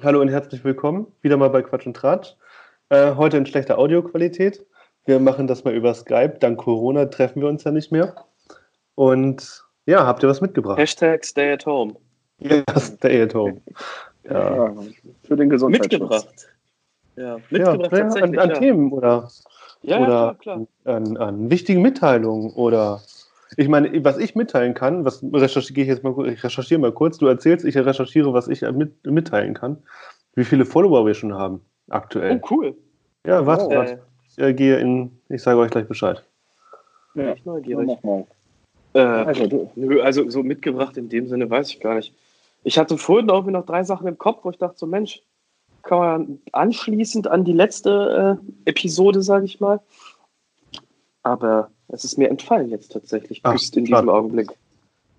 Hallo und herzlich willkommen. Wieder mal bei Quatsch und Tratsch. Äh, heute in schlechter Audioqualität. Wir machen das mal über Skype. Dank Corona treffen wir uns ja nicht mehr. Und ja, habt ihr was mitgebracht? Hashtag Stay at Home. Ja, Stay at Home. Ja, ja für den Gesundheitsschutz. Mitgebracht. Ja, mitgebracht ja. An, an ja. Themen oder, Ja, oder ja, klar, klar. An, an wichtigen Mitteilungen oder ich meine, was ich mitteilen kann, was recherchiere ich jetzt mal, ich recherchiere mal kurz, du erzählst, ich recherchiere, was ich mit, mitteilen kann, wie viele Follower wir schon haben aktuell. Oh, cool. Ja, warte, Oh. warte. Ich äh, gehe in, ich sage euch gleich Bescheid. Ja, Ich neugierig. mach mal. Äh, Also, nö, also so mitgebracht in dem Sinne weiß ich gar nicht. Ich hatte vorhin irgendwie noch drei Sachen im Kopf, wo ich dachte, so Mensch, kann man anschließend an die letzte äh, Episode, sage ich mal. Aber es ist mir entfallen jetzt tatsächlich, Ach, just in schade. diesem Augenblick.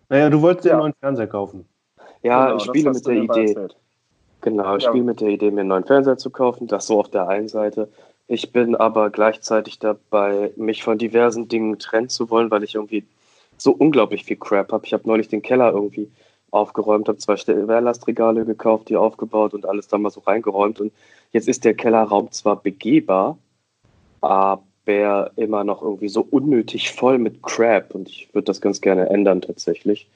Naja, du wolltest ja Ja. einen neuen Fernseher kaufen. Ja, genau, ich spiele mit der Idee. Genau, ich Ja. spiele mit der Idee, mir einen neuen Fernseher zu kaufen. Das so auf der einen Seite. Ich bin aber gleichzeitig dabei, mich von diversen Dingen trennen zu wollen, weil ich irgendwie so unglaublich viel Crap habe. Ich habe neulich den Keller irgendwie aufgeräumt, habe zwei Wehrlastregale gekauft, die aufgebaut und alles da mal so reingeräumt. Und jetzt ist der Kellerraum zwar begehbar, aber immer noch irgendwie so unnötig voll mit Crap. Und ich würde das ganz gerne ändern tatsächlich.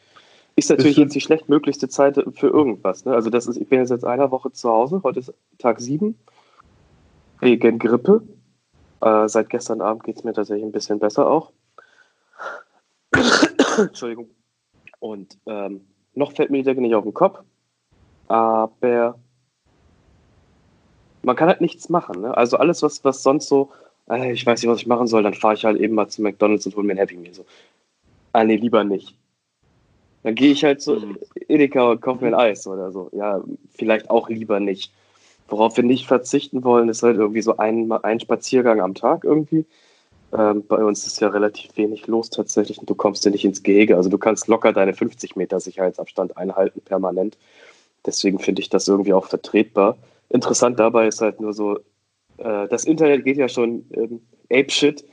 Ist natürlich jetzt die schlechtmöglichste Zeit für irgendwas. Ne? Also das ist, ich bin jetzt seit einer Woche zu Hause. Heute ist Tag sieben wegen Grippe. Äh, seit gestern Abend geht es mir tatsächlich ein bisschen besser auch. Entschuldigung. Und ähm, noch fällt mir die Decke nicht auf den Kopf. Aber man kann halt nichts machen. Ne? Also alles, was, was sonst so, ich weiß nicht, was ich machen soll, dann fahre ich halt eben mal zu McDonalds und hole mir ein Happy Meal. So. Ah, nee, lieber nicht. Dann gehe ich halt zu Mhm. Edeka und kaufe mir ein Eis oder so. Ja, vielleicht auch lieber nicht. Worauf wir nicht verzichten wollen, ist halt irgendwie so ein, ein Spaziergang am Tag irgendwie. Ähm, bei uns ist ja relativ wenig los tatsächlich und du kommst ja nicht ins Gehege. Also du kannst locker deine 50 Meter Sicherheitsabstand einhalten permanent. Deswegen finde ich das irgendwie auch vertretbar. Interessant dabei ist halt nur so, äh, das Internet geht ja schon ähm, Ape-Shit.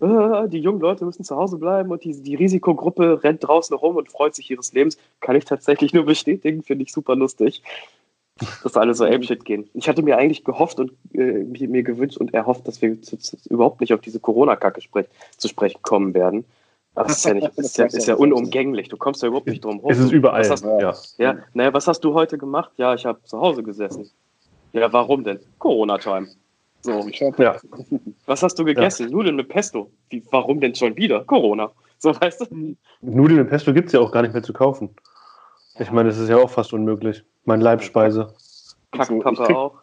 Ah, die jungen Leute müssen zu Hause bleiben und die, die Risikogruppe rennt draußen rum und freut sich ihres Lebens. Kann ich tatsächlich nur bestätigen, finde ich super lustig, dass alle so Ape-Shit gehen. Ich hatte mir eigentlich gehofft und äh, mir, mir gewünscht und erhofft, dass wir zu, zu, überhaupt nicht auf diese Corona-Kacke sprech, zu sprechen kommen werden. Aber es ist ja, nicht, ist ja, ist ja unumgänglich. Du kommst ja überhaupt nicht drum rum. Es ist überall. Was hast, ja. ja, naja, was hast du heute gemacht? Ja, ich habe zu Hause gesessen. Ja, warum denn? Corona-Time. So. ich hab, ja. Was hast du gegessen? Nudeln mit Pesto. Wie, warum denn schon wieder? Corona. So, weißt du? Nudeln mit Pesto gibt es ja auch gar nicht mehr zu kaufen. Ich meine, das ist ja auch fast unmöglich. Mein Leibspeise. Also, ich Kackpapa krieg- auch.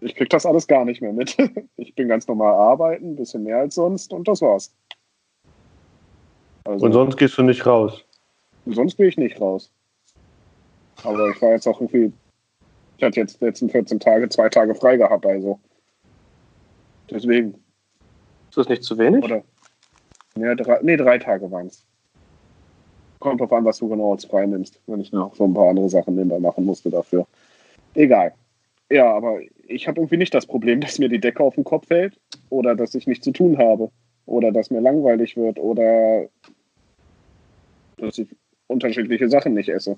ich krieg das alles gar nicht mehr mit. Ich bin ganz normal arbeiten, ein bisschen mehr als sonst und das war's. Also, Und sonst gehst du nicht raus. sonst bin ich nicht raus. Aber ich war jetzt auch irgendwie, ich hatte jetzt die letzten 14 Tage, zwei Tage frei gehabt, also. Deswegen. Ist das nicht zu wenig? Oder? Ja, drei, nee, drei Tage waren es. Kommt drauf an, was du genau als frei nimmst, wenn ich noch so ein paar andere Sachen nebenbei machen musste dafür. Egal. Ja, aber ich habe irgendwie nicht das Problem, dass mir die Decke auf den Kopf fällt oder dass ich nichts zu tun habe oder dass mir langweilig wird oder dass ich unterschiedliche Sachen nicht esse.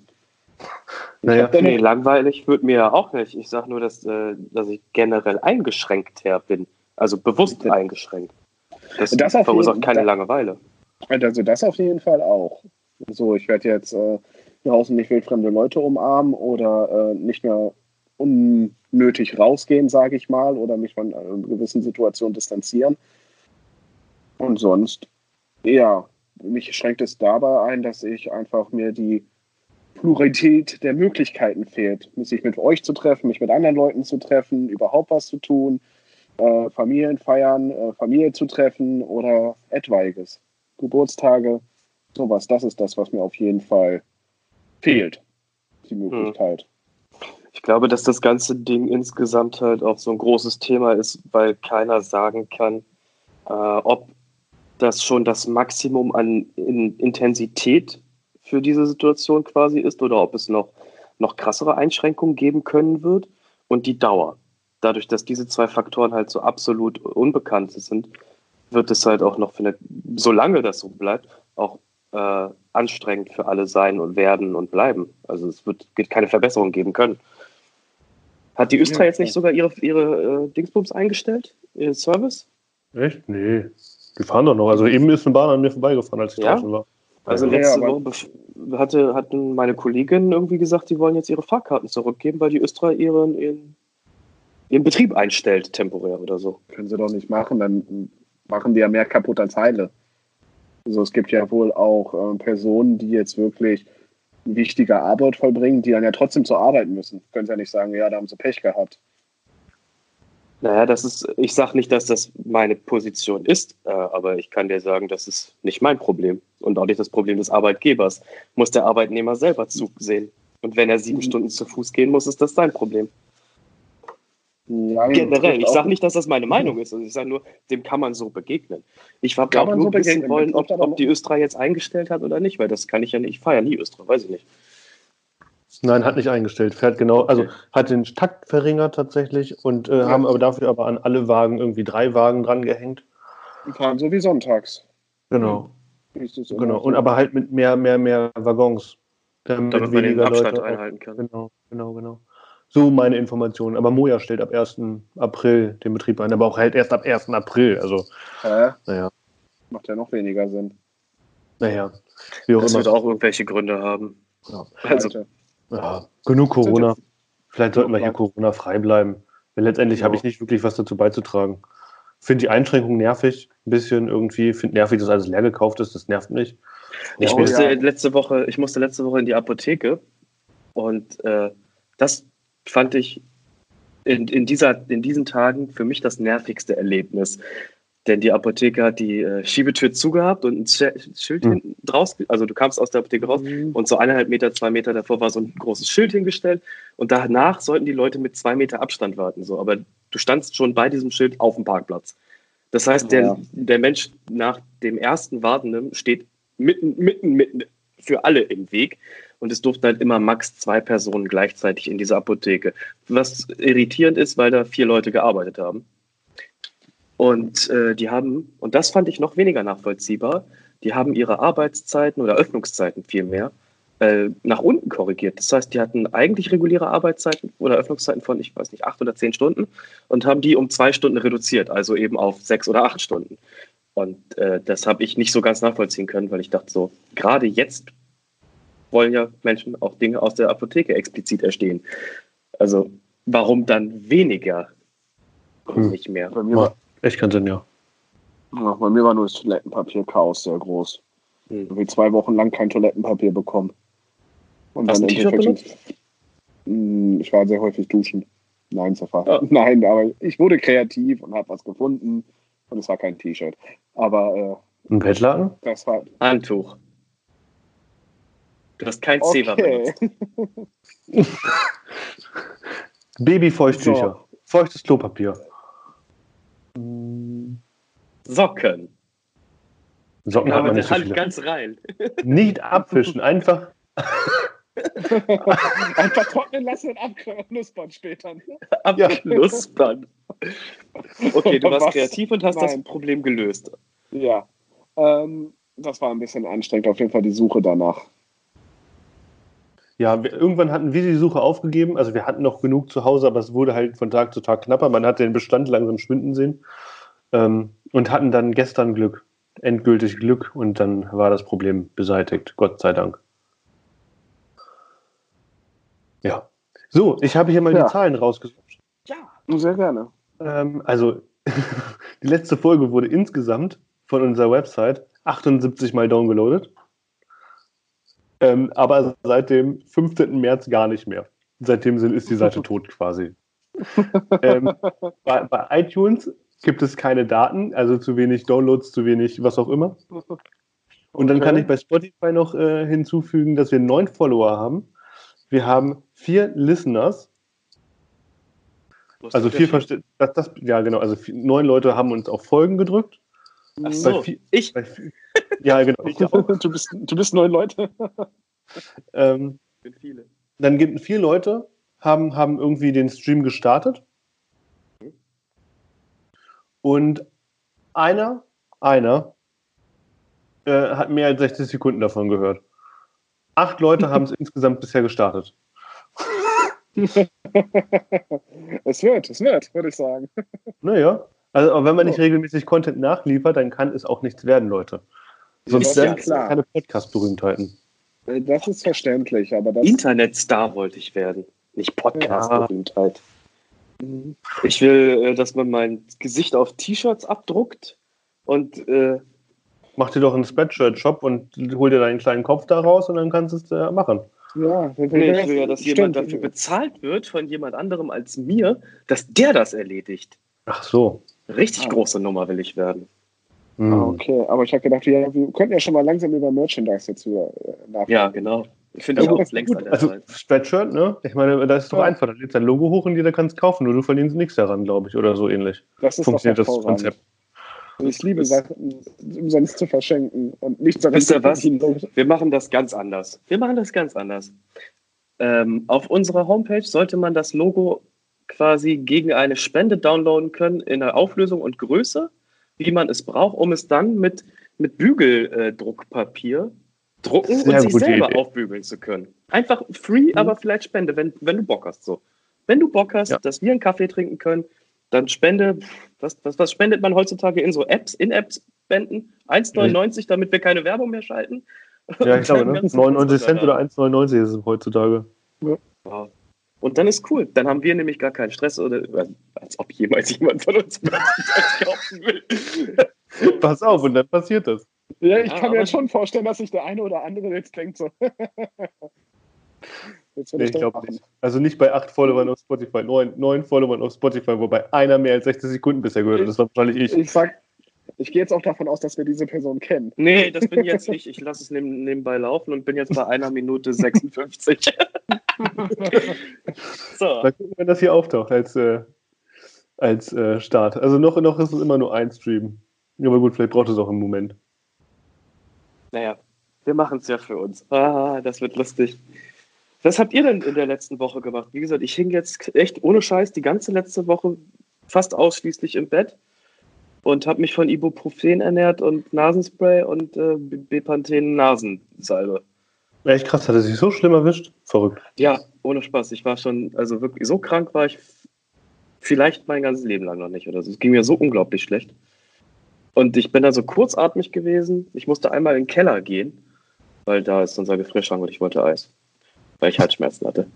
Naja, Nee, langweilig wird mir ja auch nicht. Ich sage nur, dass, äh, dass ich generell eingeschränkter bin. Also bewusst eingeschränkt. Das, Das verursacht keine da- Langeweile. Also das auf jeden Fall auch. So, ich werde jetzt äh, draußen nicht wildfremde Leute umarmen oder äh, nicht mehr unnötig rausgehen, sage ich mal, oder mich von äh, gewissen Situationen distanzieren. Und sonst, ja, mich schränkt es dabei ein, dass ich einfach mir die Pluralität der Möglichkeiten fehlt, sich mit euch zu treffen, mich mit anderen Leuten zu treffen, überhaupt was zu tun, äh, Familien feiern, äh, Familie zu treffen oder etwaiges. Geburtstage, sowas. Das ist das, was mir auf jeden Fall fehlt. Die Möglichkeit. Ich glaube, dass das ganze Ding insgesamt halt auch so ein großes Thema ist, weil keiner sagen kann, äh, ob das schon das Maximum an in Intensität für diese Situation quasi ist oder ob es noch, noch krassere Einschränkungen geben können wird und die Dauer. Dadurch, dass diese zwei Faktoren halt so absolut unbekannt sind, wird es halt auch noch, für eine, solange das so bleibt, auch äh, anstrengend für alle sein und werden und bleiben. Also es wird, wird keine Verbesserung geben können. Hat die Östra Ja, jetzt nicht sogar ihre, ihre äh, Dingsbums eingestellt? Ihren Service? Echt? Nee. Die fahren doch noch. Also eben ist eine Bahn an mir vorbeigefahren, als ich Ja? draußen war. Also Ja, letzte aber- Woche hatte, hatten meine Kolleginnen irgendwie gesagt, die wollen jetzt ihre Fahrkarten zurückgeben, weil die Östra ihren, ihren, ihren Betrieb einstellt, temporär oder so. Können sie doch nicht machen, dann machen die ja mehr kaputt als heile. Also es gibt ja wohl auch äh, Personen, die jetzt wirklich wichtige Arbeit vollbringen, die dann ja trotzdem zur Arbeit müssen. Können sie ja nicht sagen, ja, da haben sie Pech gehabt. Naja, das ist, ich sage nicht, dass das meine Position ist, äh, aber ich kann dir sagen, das ist nicht mein Problem und auch nicht das Problem des Arbeitgebers. Muss der Arbeitnehmer selber zusehen. Und wenn er sieben Stunden zu Fuß gehen muss, ist das sein Problem. Ja, Generell. Ich sage nicht, dass das meine Meinung ist. Also ich sage nur, dem kann man so begegnen. Ich habe man nur so wissen begegnen, wollen, ob, ob die Östra jetzt eingestellt hat oder nicht, weil das kann ich ja nicht. Ich fahre ja nie Östra, weiß ich nicht. Nein, hat nicht eingestellt. Fährt genau, also hat den Takt verringert tatsächlich und äh, haben aber dafür aber an alle Wagen irgendwie drei Wagen dran gehängt. Die fahren so wie sonntags. Genau. Genau. Und aber halt mit mehr, mehr, mehr Waggons. Damit, Damit man den weniger Abstand Leute einhalten kann. Genau, genau, genau. So meine Informationen. Aber Moja stellt ab 1. April den Betrieb ein, aber auch halt erst ab 1. April. Also, Hä? naja, Macht ja noch weniger Sinn. naja. Wie auch Das immer. wird auch irgendwelche Gründe haben. Ja. Also. Ja, genug Corona. Vielleicht sollten wir hier Corona frei bleiben. Weil letztendlich Ja. habe ich nicht wirklich was dazu beizutragen. Finde die Einschränkung nervig, ein bisschen irgendwie. Finde nervig, dass alles leer gekauft ist. Das nervt mich. Ich Oh, musste ja. letzte Woche, ich musste letzte Woche in die Apotheke und äh, das fand ich in, in, dieser, in diesen Tagen für mich das nervigste Erlebnis. Denn die Apotheke hat die äh, Schiebetür zugehabt und ein Sch- Schild Hm. hinten draus, also du kamst aus der Apotheke raus und so eineinhalb Meter, zwei Meter davor war so ein großes Schild hingestellt und danach sollten die Leute mit zwei Meter Abstand warten. So. Aber du standst schon bei diesem Schild auf dem Parkplatz. Das heißt, der, Ja. der Mensch nach dem ersten Wartenden steht mitten, mitten, mitten für alle im Weg. Und es durften halt immer max zwei Personen gleichzeitig in dieser Apotheke. Was irritierend ist, weil da vier Leute gearbeitet haben. Und äh, die haben, und das fand ich noch weniger nachvollziehbar, die haben ihre Arbeitszeiten oder Öffnungszeiten vielmehr äh, nach unten korrigiert. Das heißt, die hatten eigentlich reguläre Arbeitszeiten oder Öffnungszeiten von, ich weiß nicht, acht oder zehn Stunden und haben die um zwei Stunden reduziert, also eben auf sechs oder acht Stunden. Und äh, das habe ich nicht so ganz nachvollziehen können, weil ich dachte so, gerade jetzt wollen ja Menschen auch Dinge aus der Apotheke explizit erstehen. Also warum dann weniger und Hm. nicht mehr? Bei mir, Ja, war, echt keinen Sinn, ja. ja, bei mir war nur das Toilettenpapier-Chaos sehr groß. Hm. Irgendwie zwei Wochen lang kein Toilettenpapier bekommen. Und Hast du ein T-Shirt Hm, Ich war sehr häufig duschen. Nein, Safa. Ah. Nein, aber ich wurde kreativ und habe was gefunden. Und es war kein T-Shirt. Aber Ein Bettlaken? äh, das war. Handtuch. Du hast kein Zewa Okay. benutzt. Babyfeuchttücher. Feuchtes Klopapier. Socken. Socken hat Aber man nicht so Hand viele. ganz rein. Nicht abwischen, einfach. Einfach trocknen lassen und abknuspern später. Abknuspern. Okay, du warst Was? kreativ und hast Nein. das Problem gelöst. Ja. Ähm, das war ein bisschen anstrengend, auf jeden Fall die Suche danach. Ja, wir, irgendwann hatten wir die Suche aufgegeben. Also wir hatten noch genug zu Hause, aber es wurde halt von Tag zu Tag knapper. Man hat den Bestand langsam schwinden sehen. Ähm, und hatten dann gestern Glück. Endgültig Glück. Und dann war das Problem beseitigt. Gott sei Dank. Ja. So, ich habe hier mal Ja. die Zahlen rausgesucht. Ja. Sehr gerne. Ähm, also, die letzte Folge wurde insgesamt von unserer Website 78 Mal downgeloadet. Ähm, aber seit dem 15. März gar nicht mehr. Seitdem ist die Seite tot quasi. ähm, bei, bei iTunes gibt es keine Daten, also zu wenig Downloads, zu wenig was auch immer. Und dann Okay. kann ich bei Spotify noch äh, hinzufügen, dass wir neun Follower haben. Wir haben vier Listeners, also vier Verste das, das, ja genau, also vier, neun Leute haben uns auf Folgen gedrückt. Ach so, vier- ich. Bei ja genau, ich. Du bist, du bist neun Leute. Ähm, bin viele. dann gibt vier Leute haben, haben irgendwie den Stream gestartet. Und einer, einer äh, hat mehr als 60 Sekunden davon gehört. Acht Leute haben es insgesamt bisher gestartet. es wird, es wird, würde ich sagen. Naja. Also, aber wenn man nicht regelmäßig Content nachliefert, dann kann es auch nichts werden, Leute. Sonst Das ist ja werden es klar. keine Podcast-Berühmtheiten. Äh, Das ist verständlich, aber das. Internetstar wollte ich werden, nicht Podcast-Berühmtheit. Ich will, äh, dass man mein Gesicht auf T-Shirts abdruckt und äh, Mach dir doch einen Spreadshirt-Shop und hol dir deinen kleinen Kopf da raus und dann kannst du es äh, machen. Ja, nee, ich will ja, dass jemand dafür bezahlt wird von jemand anderem als mir, dass der das erledigt. Ach so. Richtig Ah. große Nummer will ich werden. Hm. Ah, okay, aber ich habe gedacht, wir, wir könnten ja schon mal langsam über Merchandise jetzt wieder äh, nachdenken. Ja, genau. Ich finde das Ja, auch gut, längst an der Also. Spreadshirt, ne? Ich meine, das ist doch Ja. einfach. Da lädst dein Logo hoch und jeder kann es kaufen, nur du verdienst nichts daran, glaube ich, oder so ähnlich. Das ist Funktioniert das. Konzept. Und ich liebe Sachen umsonst zu verschenken und nichts daran Wisst ihr was? Wir machen das ganz anders. Wir machen das ganz anders. Ähm, auf unserer Homepage sollte man das Logo quasi gegen eine Spende downloaden können in der Auflösung und Größe, wie man es braucht, um es dann mit, mit Bügeldruckpapier drucken Sehr und sich selber Idee. aufbügeln zu können. Einfach free, aber vielleicht Spende, wenn, wenn du Bock hast. So. Wenn du Bock hast, Ja. dass wir einen Kaffee trinken können, dann spende, was, was, was spendet man heutzutage in so Apps, In-Apps spenden? 1,99, damit wir keine Werbung mehr schalten? Ja, ich glaube, ne? ganz 99 Cent oder 1,99 ist es heutzutage. Ja. Und dann ist cool. Dann haben wir nämlich gar keinen Stress oder als ob jemals jemand von uns kaufen will. Pass auf, und dann passiert das. Ja, ich Ja, kann mir schon vorstellen, dass sich der eine oder andere jetzt denkt so. jetzt Nee, ich glaube nicht. Also nicht bei acht Followern auf Spotify, neun, neun Followern auf Spotify, wobei einer mehr als 60 Sekunden bisher gehört hat. Das war wahrscheinlich ich. Ich sag, ich gehe jetzt auch davon aus, dass wir diese Person kennen. Nee, das bin jetzt ich. Ich lasse es neben, nebenbei laufen und bin jetzt bei einer Minute 56. so. Mal gucken, wenn das hier auftaucht als, äh, als äh, Start. Also noch, noch ist es immer nur ein Stream. Aber gut, vielleicht braucht es auch einen Moment. Naja, wir machen es ja für uns. Ah, das wird lustig. Was habt ihr denn in der letzten Woche gemacht? Wie gesagt, ich hing jetzt echt ohne Scheiß die ganze letzte Woche fast ausschließlich im Bett und habe mich von Ibuprofen ernährt und Nasenspray und äh, Bepanthen Nasensalbe. Echt krass, hat er sich so schlimm erwischt? Verrückt. Ja, ohne Spaß. Ich war schon, also wirklich so krank war ich vielleicht mein ganzes Leben lang noch nicht oder so. Es ging mir so unglaublich schlecht. Und ich bin da so kurzatmig gewesen. Ich musste einmal in den Keller gehen, weil da ist unser Gefrierschrank und ich wollte Eis, weil ich Halsschmerzen hatte.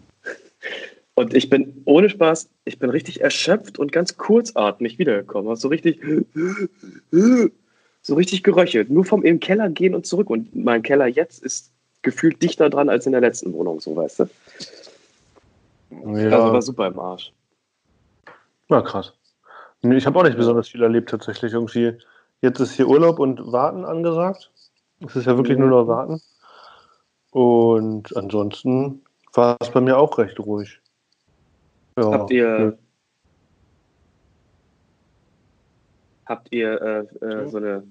Und ich bin ohne Spaß, ich bin richtig erschöpft und ganz kurzatmig wiedergekommen. Hab So richtig, so richtig geröchelt. Nur vom im Keller gehen und zurück. Und mein Keller jetzt ist gefühlt dichter dran als in der letzten Wohnung, so weißt du. Also Ja, war super im Arsch. na krass. Nee, Ich habe auch nicht besonders viel erlebt tatsächlich irgendwie. Jetzt ist hier Urlaub und Warten angesagt. Es ist ja wirklich nur noch Warten. Und ansonsten war es bei mir auch recht ruhig. Ja, Habt ihr, nö. habt ihr äh, äh, so, eine,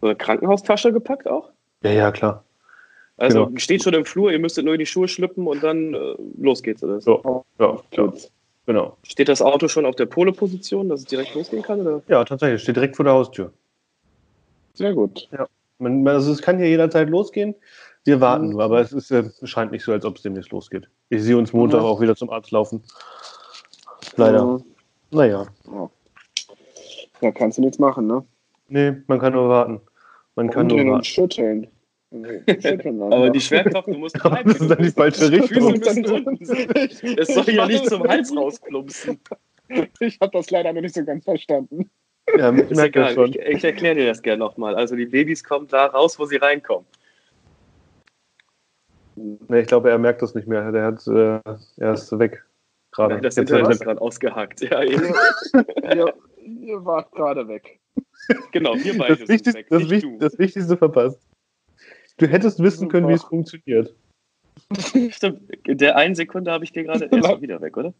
so eine Krankenhaustasche gepackt auch? Ja, ja, klar. Also Genau. steht schon im Flur, ihr müsstet nur in die Schuhe schlüppen und dann äh, los geht's. Oder? So, ja, klar. Genau. Steht das Auto schon auf der Pole-Position, dass es direkt losgehen kann? Oder? Ja, tatsächlich. Steht direkt vor der Haustür. Sehr gut. Man, man- also es kann hier jederzeit losgehen. Wir warten Mhm. nur, aber es ist, äh, scheint nicht so, als ob es demnächst losgeht. Ich sehe uns Montag Mhm. auch wieder zum Arzt laufen. Leider. Mhm. Naja. Ja, kannst du nichts machen, ne? Nee, man kann nur warten. Man kann Umdrehen nur warten. schütteln. schütteln dann, Aber ja. die Schwerkraft, du musst Aber das ist dann die falsche Die Füße Richtung. müssen unten. Es soll ja nicht zum Hals rausplumpsen. Ich habe das leider noch nicht so ganz verstanden. Ja, ich merke das ich, ich erkläre dir das gerne nochmal. Also die Babys kommen da raus, wo sie reinkommen. Nee, ich glaube, er merkt das nicht mehr. Der hat, äh, er ist weg. Gerade. Das Jetzt Internet ist gerade ausgehackt. Ja, ihr, ihr wart gerade weg. genau, wir beide das, sind weg, das, du. das Wichtigste verpasst. Du hättest wissen können, wie es funktioniert. Stimmt, in der einen Sekunde habe ich dir gerade er ist schon wieder weg, oder?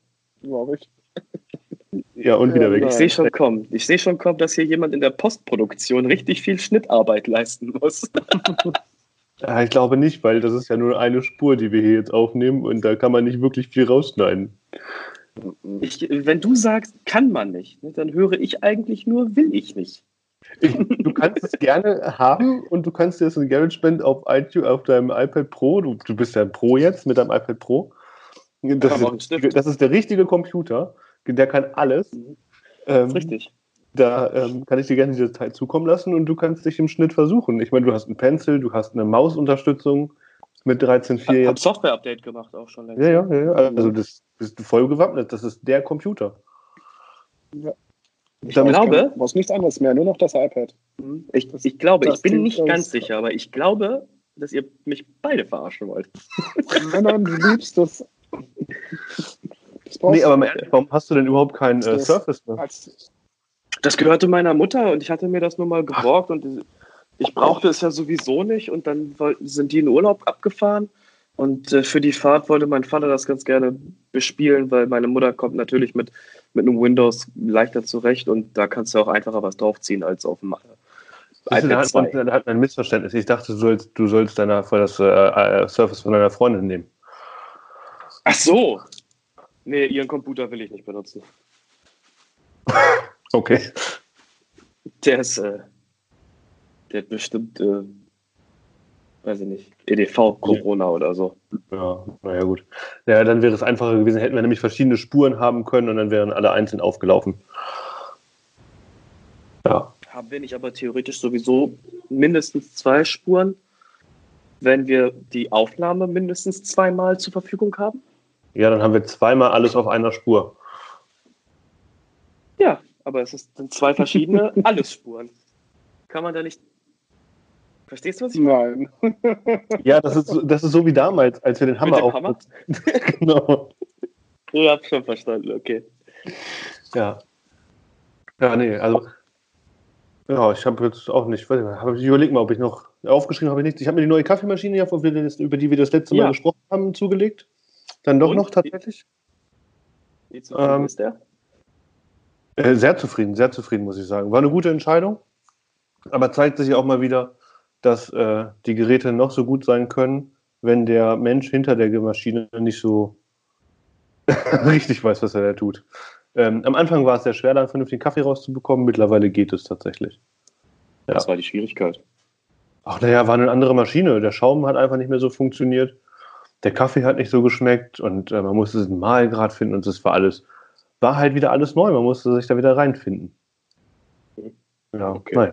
Glaube ich. Ja, und wieder Ja, weg. Ich sehe schon kommen. Ich sehe schon kommen, dass hier jemand in der Postproduktion richtig viel Schnittarbeit leisten muss. Ja, ich glaube nicht, weil das ist ja nur eine Spur, die wir hier jetzt aufnehmen und da kann man nicht wirklich viel rausschneiden. Ich, wenn du sagst, kann man nicht, ne, dann höre ich eigentlich nur, will ich nicht. Ich, du kannst es gerne haben und du kannst dir das in GarageBand auf iTunes, auf deinem iPad Pro, du, du bist ja ein Pro jetzt mit deinem iPad Pro, Das ist, das ist der richtige Computer. Der kann alles. Mhm. Ähm, richtig. Da ähm, kann ich dir gerne diese Datei zukommen lassen und du kannst dich im Schnitt versuchen. Ich meine, du hast einen Pencil, du hast eine Mausunterstützung mit 13.4 Ich habe. Software-Update gemacht auch schon längst. Ja, ja, ja, ja. Also das bist du voll gewappnet. Das ist der Computer. Ich Damit glaube- Du brauchst nichts anderes mehr, nur noch das iPad. Mhm. Ich, ich glaube, das ich bin nicht ganz sicher, aber ich glaube, dass ihr mich beide verarschen wollt. Nein, nein, du liebst das. Das Nee, aber mal ehrlich, warum hast du denn überhaupt kein äh, Das- Surface mehr? Das gehörte meiner Mutter und ich hatte mir das nur mal geborgt und ich brauchte es ja sowieso nicht und dann wollten, sind die in Urlaub abgefahren und äh, für die Fahrt wollte mein Vater das ganz gerne bespielen, weil meine Mutter kommt natürlich mit, mit einem Windows leichter zurecht und da kannst du auch einfacher was draufziehen als auf dem da, iPad hat man, 2. da hat man ein Missverständnis. Ich dachte, du sollst, du sollst deiner, das äh, äh, Surface von deiner Freundin nehmen. Ach so! Nee, ihren Computer will ich nicht benutzen. Okay. Der ist, äh, der hat bestimmt, äh, weiß ich nicht, EDV Corona oder so. Ja, naja, gut. Ja, dann wäre es einfacher gewesen, hätten wir nämlich verschiedene Spuren haben können und dann wären alle einzeln aufgelaufen. Ja. Haben wir nicht aber theoretisch sowieso mindestens zwei Spuren, wenn wir die Aufnahme mindestens zweimal zur Verfügung haben? Ja, dann haben wir zweimal alles auf einer Spur. Ja, aber es sind zwei verschiedene Alles-Spuren. Kann man da nicht. Verstehst du, was ich meine? Ja, das ist, so- das ist so wie damals, als wir den Hammer auf. Hammer? genau. Ich hab schon verstanden, okay. Ja. Ja, nee, also. Ja, ich habe jetzt auch nicht. nicht, hab- Ich überlege mal, ob ich noch. Aufgeschrieben habe ich nichts. Ich habe mir die neue Kaffeemaschine, über die wir das letzte Mal Ja. gesprochen haben, zugelegt. Dann doch Und? noch tatsächlich. Wie zufrieden Ähm, ist der? Äh, sehr zufrieden, sehr zufrieden, muss ich sagen. War eine gute Entscheidung. Aber zeigt sich auch mal wieder, dass äh, die Geräte noch so gut sein können, wenn der Mensch hinter der Maschine nicht so richtig weiß, was er da tut. Ähm, am Anfang war es sehr schwer, da einen vernünftigen Kaffee rauszubekommen. Mittlerweile geht es tatsächlich. ja. Das war die Schwierigkeit. Ach, naja, war eine andere Maschine. Der Schaum hat einfach nicht mehr so funktioniert. Der Kaffee hat nicht so geschmeckt und äh, man musste den Mahlgrad finden und das war alles, war halt wieder alles neu. Man musste sich da wieder reinfinden. Ja, Okay. naja.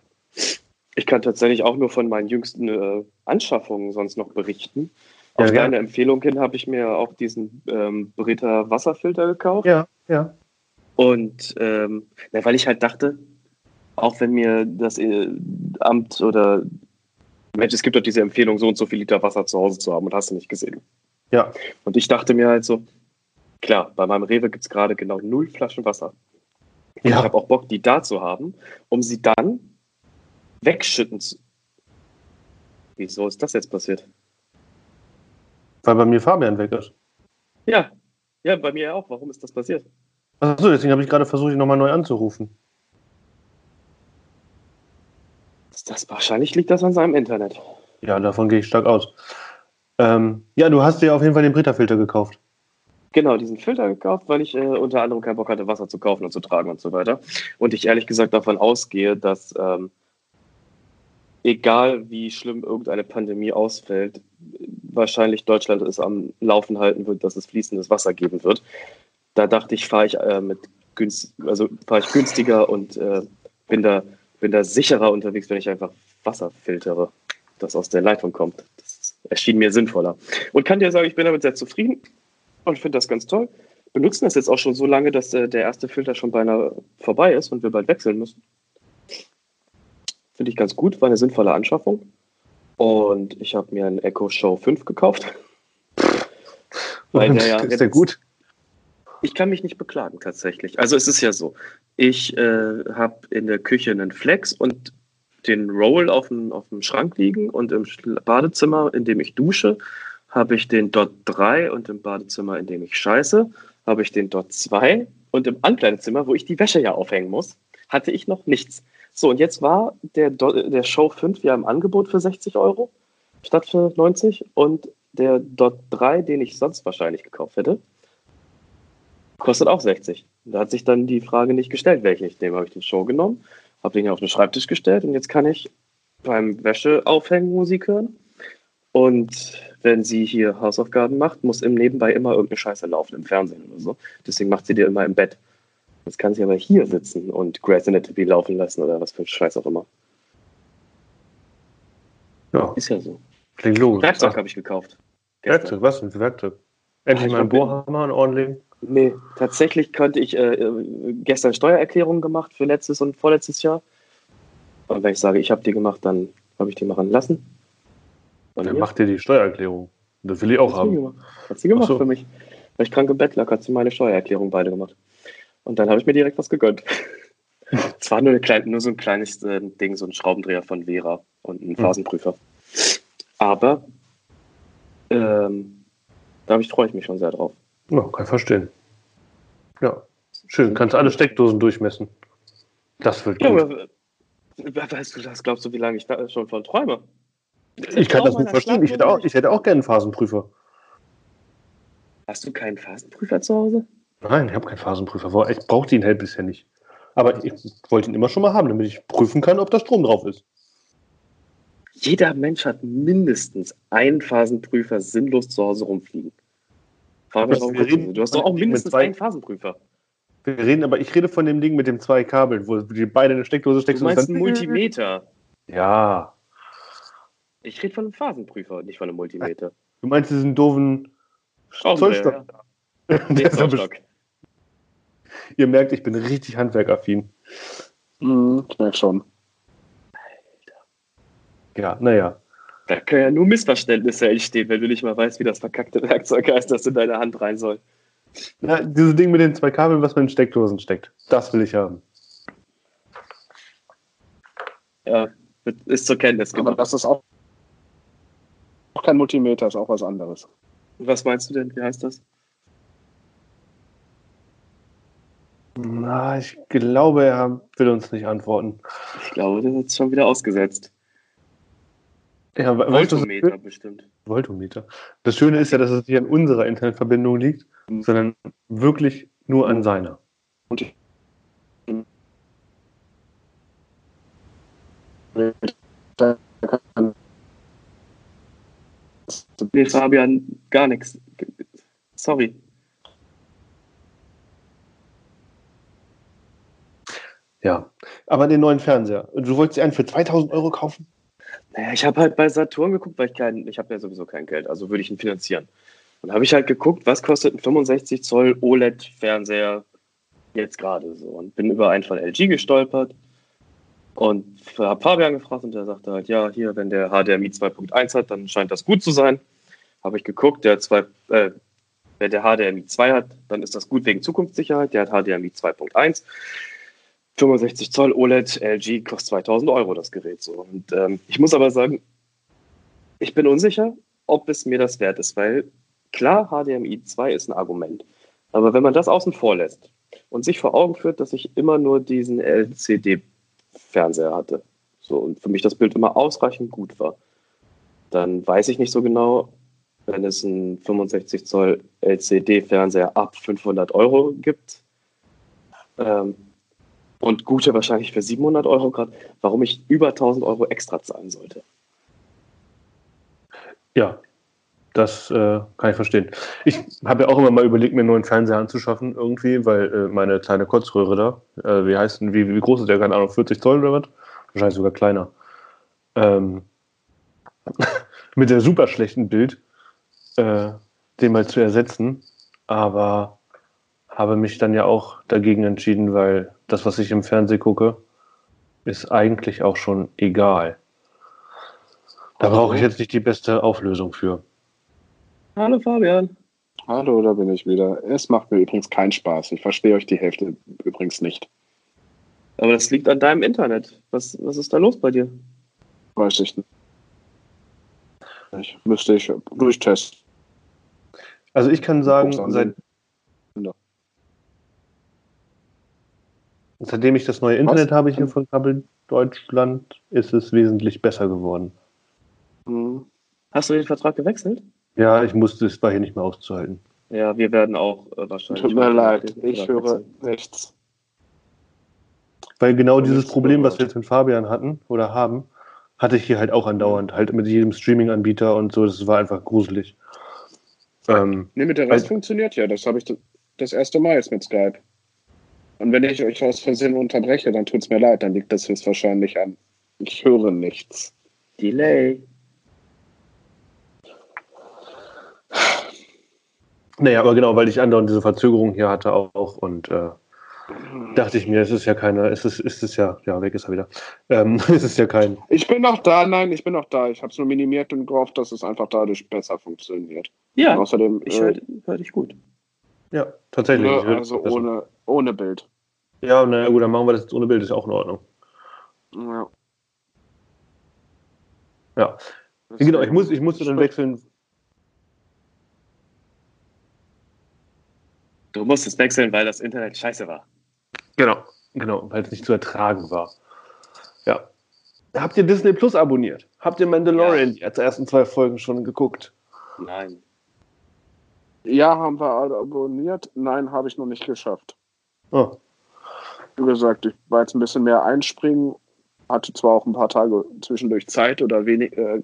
Ich kann tatsächlich auch nur von meinen jüngsten äh, Anschaffungen sonst noch berichten. Ja, Auf gerne. deine Empfehlung hin habe ich mir auch diesen ähm, Brita Wasserfilter gekauft. Ja, ja. Und ähm, na, weil ich halt dachte, auch wenn mir das äh, Amt oder Mensch, es gibt doch diese Empfehlung, so und so viel Liter Wasser zu Hause zu haben und hast du nicht gesehen. Ja. Und ich dachte mir halt so, klar, bei meinem Rewe gibt es gerade genau null Flaschen Wasser. Und Ich Ja, habe auch Bock, die da zu haben, um sie dann wegschütten zu. Wieso ist das jetzt passiert? weil bei mir Fabian weg ist. Ja, ja, bei mir auch. Warum ist das passiert? Achso, deswegen habe ich gerade versucht, ihn nochmal neu anzurufen. Das, das, wahrscheinlich liegt das an seinem Internet. Ja, davon gehe ich stark aus. Ähm, ja, du hast dir auf jeden Fall den Brita-Filter gekauft. Genau, diesen Filter gekauft, weil ich äh, unter anderem keinen Bock hatte, Wasser zu kaufen und zu tragen und so weiter. Und ich ehrlich gesagt davon ausgehe, dass ähm, egal wie schlimm irgendeine Pandemie ausfällt, wahrscheinlich Deutschland es am Laufen halten wird, dass es fließendes Wasser geben wird. Da dachte ich, fahre ich äh, mit günst also fahre ich günstiger und äh, bin da bin da sicherer unterwegs, wenn ich einfach Wasser filtere, das aus der Leitung kommt. Das erschien mir sinnvoller. Und kann dir sagen, ich bin damit sehr zufrieden und finde das ganz toll. Benutzen das jetzt auch schon so lange, dass äh, der erste Filter schon beinahe vorbei ist und wir bald wechseln müssen. Finde ich ganz gut, war eine sinnvolle Anschaffung. Und ich habe mir einen Echo Show 5 gekauft. Weil der ja ist der gut? Ich kann mich nicht beklagen tatsächlich. Also es ist ja so, ich äh, habe in der Küche einen Flex und den Roll auf dem, auf dem Schrank liegen und im Badezimmer, in dem ich dusche, habe ich den Dot 3 und im Badezimmer, in dem ich scheiße, habe ich den Dot 2 und im Ankleidezimmer, wo ich die Wäsche ja aufhängen muss, hatte ich noch nichts. So, und jetzt war der, der Show 5 ja im Angebot für 60 Euro statt für 90 und der Dot 3, den ich sonst wahrscheinlich gekauft hätte, kostet auch 60. Da hat sich dann die Frage nicht gestellt, welchen ich nehme. Habe ich den Show genommen, habe den auf den Schreibtisch gestellt und jetzt kann ich beim Wäscheaufhängen Musik hören. Und wenn sie hier Hausaufgaben macht, muss im Nebenbei immer irgendeine Scheiße laufen im Fernsehen oder so. Deswegen macht sie dir immer im Bett. Jetzt kann sie aber hier sitzen und Grey's Anatomy laufen lassen oder was für ein Scheiß auch immer. Ja, Ist ja so. klingt logisch. Werkzeug Ach, habe ich gekauft. Gestern. Werkzeug, was denn für Werkzeug? Endlich ich mal einen Bohrhammer Ohren legen. Nee, tatsächlich könnte ich äh, äh, gestern Steuererklärungen gemacht für letztes und vorletztes Jahr. Und wenn ich sage, ich habe die gemacht, dann habe ich die machen lassen. Und Dann macht ihr die Steuererklärung. Das will ich auch Hat sie haben. gemacht. Hat sie gemacht Ach so. für mich. Weil ich krank im Bett lag, hat sie meine Steuererklärung beide gemacht. Und dann habe ich mir direkt was gegönnt. Es war nur, eine kleine, nur so ein kleines äh, Ding, so ein Schraubendreher von Vera und Hm. ein Phasenprüfer. Aber ähm, da ich, freue ich mich schon sehr drauf. Ja, kann ich verstehen. Ja, schön. Kannst alle Steckdosen durchmessen. Das wird Ja, gut. aber äh, weißt du das? Glaubst du, wie lange ich da schon von träume? ich kann das nicht verstehen. Ich hätte auch, ich hätte auch gerne einen Phasenprüfer. Hast du keinen Phasenprüfer zu Hause? Nein, ich habe keinen Phasenprüfer. Ich brauchte ihn halt bisher nicht. Aber ich wollte ihn immer schon mal haben, damit ich prüfen kann, ob da Strom drauf ist. Jeder Mensch hat mindestens einen Phasenprüfer sinnlos zu Hause rumfliegen. Du reden so? du hast doch auch dem mindestens zwei- einen Phasenprüfer. Wir reden, aber ich rede von dem Ding mit den zwei Kabeln, wo du die beide in eine Steckdose steckst Du meinst und einen dann. Multimeter. Ja. Ich rede von einem Phasenprüfer, nicht von einem Multimeter. Du meinst diesen doofen Zollstock? ja. Der Den Zollstock. Ihr merkt, ich bin richtig handwerkaffin. Mhm, ich merke schon. Ja, naja. Da können ja nur Missverständnisse entstehen, wenn du nicht mal weißt, wie das verkackte Werkzeug heißt, das in deine Hand rein soll. Na, dieses Ding mit den zwei Kabeln, was man in Steckdosen steckt. Das will ich haben. Ja, ist zur Kenntnis Aber genommen. das ist auch, auch kein Multimeter, ist auch was anderes. Was meinst du denn? Wie heißt das? Na, ich glaube, er will uns nicht antworten. Ich glaube, das ist schon wieder ausgesetzt. Ja, Voltometer bestimmt. Voltometer. Das Schöne ist ja, dass es nicht an unserer Internetverbindung liegt, sondern wirklich nur an seiner. Und ich, Nee, Fabian, gar nichts. Sorry. Ja. Aber den neuen Fernseher. Du wolltest einen für 2000 Euro kaufen? Naja, ich habe halt bei Saturn geguckt, weil ich kein, ich habe ja sowieso kein Geld, also würde ich ihn finanzieren. Und habe ich halt geguckt, was kostet ein 65 Zoll OLED-Fernseher jetzt gerade so. Und bin über einen von LG gestolpert und habe Fabian gefragt und der sagte halt, ja, hier, wenn der HDMI 2.1 hat, dann scheint das gut zu sein. Habe ich geguckt, der zwei, äh, der HDMI 2 hat, dann ist das gut wegen Zukunftssicherheit. Der hat HDMI 2.1. 65 Zoll OLED LG kostet 2000 Euro das Gerät so. Und ähm, ich muss aber sagen, ich bin unsicher, ob es mir das wert ist, weil klar, HDMI 2 ist ein Argument. Aber wenn man das außen vor lässt und sich vor Augen führt, dass ich immer nur diesen LCD-Fernseher hatte, so und für mich das Bild immer ausreichend gut war, dann weiß ich nicht so genau, wenn es einen 65 Zoll LCD-Fernseher ab 500 Euro gibt, ähm, und gute wahrscheinlich für 700 Euro gerade, warum ich über 1000 Euro extra zahlen sollte. Ja, das äh, kann ich verstehen. Ich habe ja auch immer mal überlegt, mir einen neuen Fernseher anzuschaffen, irgendwie, weil äh, meine kleine Kotzröhre da, äh, wie heißt denn, wie, wie groß ist der? Keine Ahnung, 40 Zoll oder was? Wahrscheinlich sogar kleiner. Ähm, mit der super schlechten Bild, äh, den mal zu ersetzen, aber habe mich dann ja auch dagegen entschieden, weil das, was ich im Fernsehen gucke, ist eigentlich auch schon egal. Da Also? brauche ich jetzt nicht die beste Auflösung für. Hallo Fabian. hallo, da bin ich wieder. Es macht mir übrigens keinen Spaß. Ich verstehe euch die Hälfte übrigens nicht. Aber das liegt an deinem Internet. Was, was ist da los bei dir? Weiß ich nicht. Müsste ich durchtesten. Also ich kann sagen, seit, Ja. Seitdem ich das neue Internet habe hier von Kabel Deutschland, ist es wesentlich besser geworden. Hm. Hast du den Vertrag gewechselt? Ja, ich musste es war hier nicht mehr auszuhalten. Ja, wir werden auch äh, wahrscheinlich. Tut mir leid, ich höre wechseln. nichts. Weil genau Und dieses Problem, was wir jetzt mit Fabian hatten oder haben, hatte ich hier halt auch andauernd, halt mit jedem Streaming-Anbieter und so, das war einfach gruselig. Ähm, nee, mit der Rest funktioniert ja, das habe ich das erste Mal jetzt mit Skype. Und wenn ich euch aus Versehen unterbreche, dann tut es mir leid, dann liegt das höchstwahrscheinlich an. Ich höre nichts. Delay. Naja, aber genau, weil ich andauernd diese Verzögerung hier hatte auch und äh, dachte ich mir, es ist ja keine, es ist, ist es ja, ja, weg ist er wieder. Ähm, es ist ja kein. Ich bin noch da, nein, ich bin noch da. Ich habe es nur minimiert und gehofft, dass es einfach dadurch besser funktioniert. Ja, und außerdem, ich höre hör dich gut. Ja, tatsächlich. Ne, also ohne, ohne Bild. Ja, na gut, dann machen wir das jetzt ohne Bild, ist auch in Ordnung. Ja. Ja. Genau, ich, muss, ich musste dann wechseln. Du musstest wechseln, weil das Internet scheiße war. Genau, genau, weil es nicht zu ertragen war. Ja. Habt ihr Disney Plus abonniert? Habt ihr Mandalorian ja. die ersten zwei Folgen schon geguckt? Nein. Ja, haben wir abonniert. Nein, habe ich noch nicht geschafft. Oh. Wie gesagt, ich war jetzt ein bisschen mehr einspringen, hatte zwar auch ein paar Tage zwischendurch Zeit oder wenig, äh,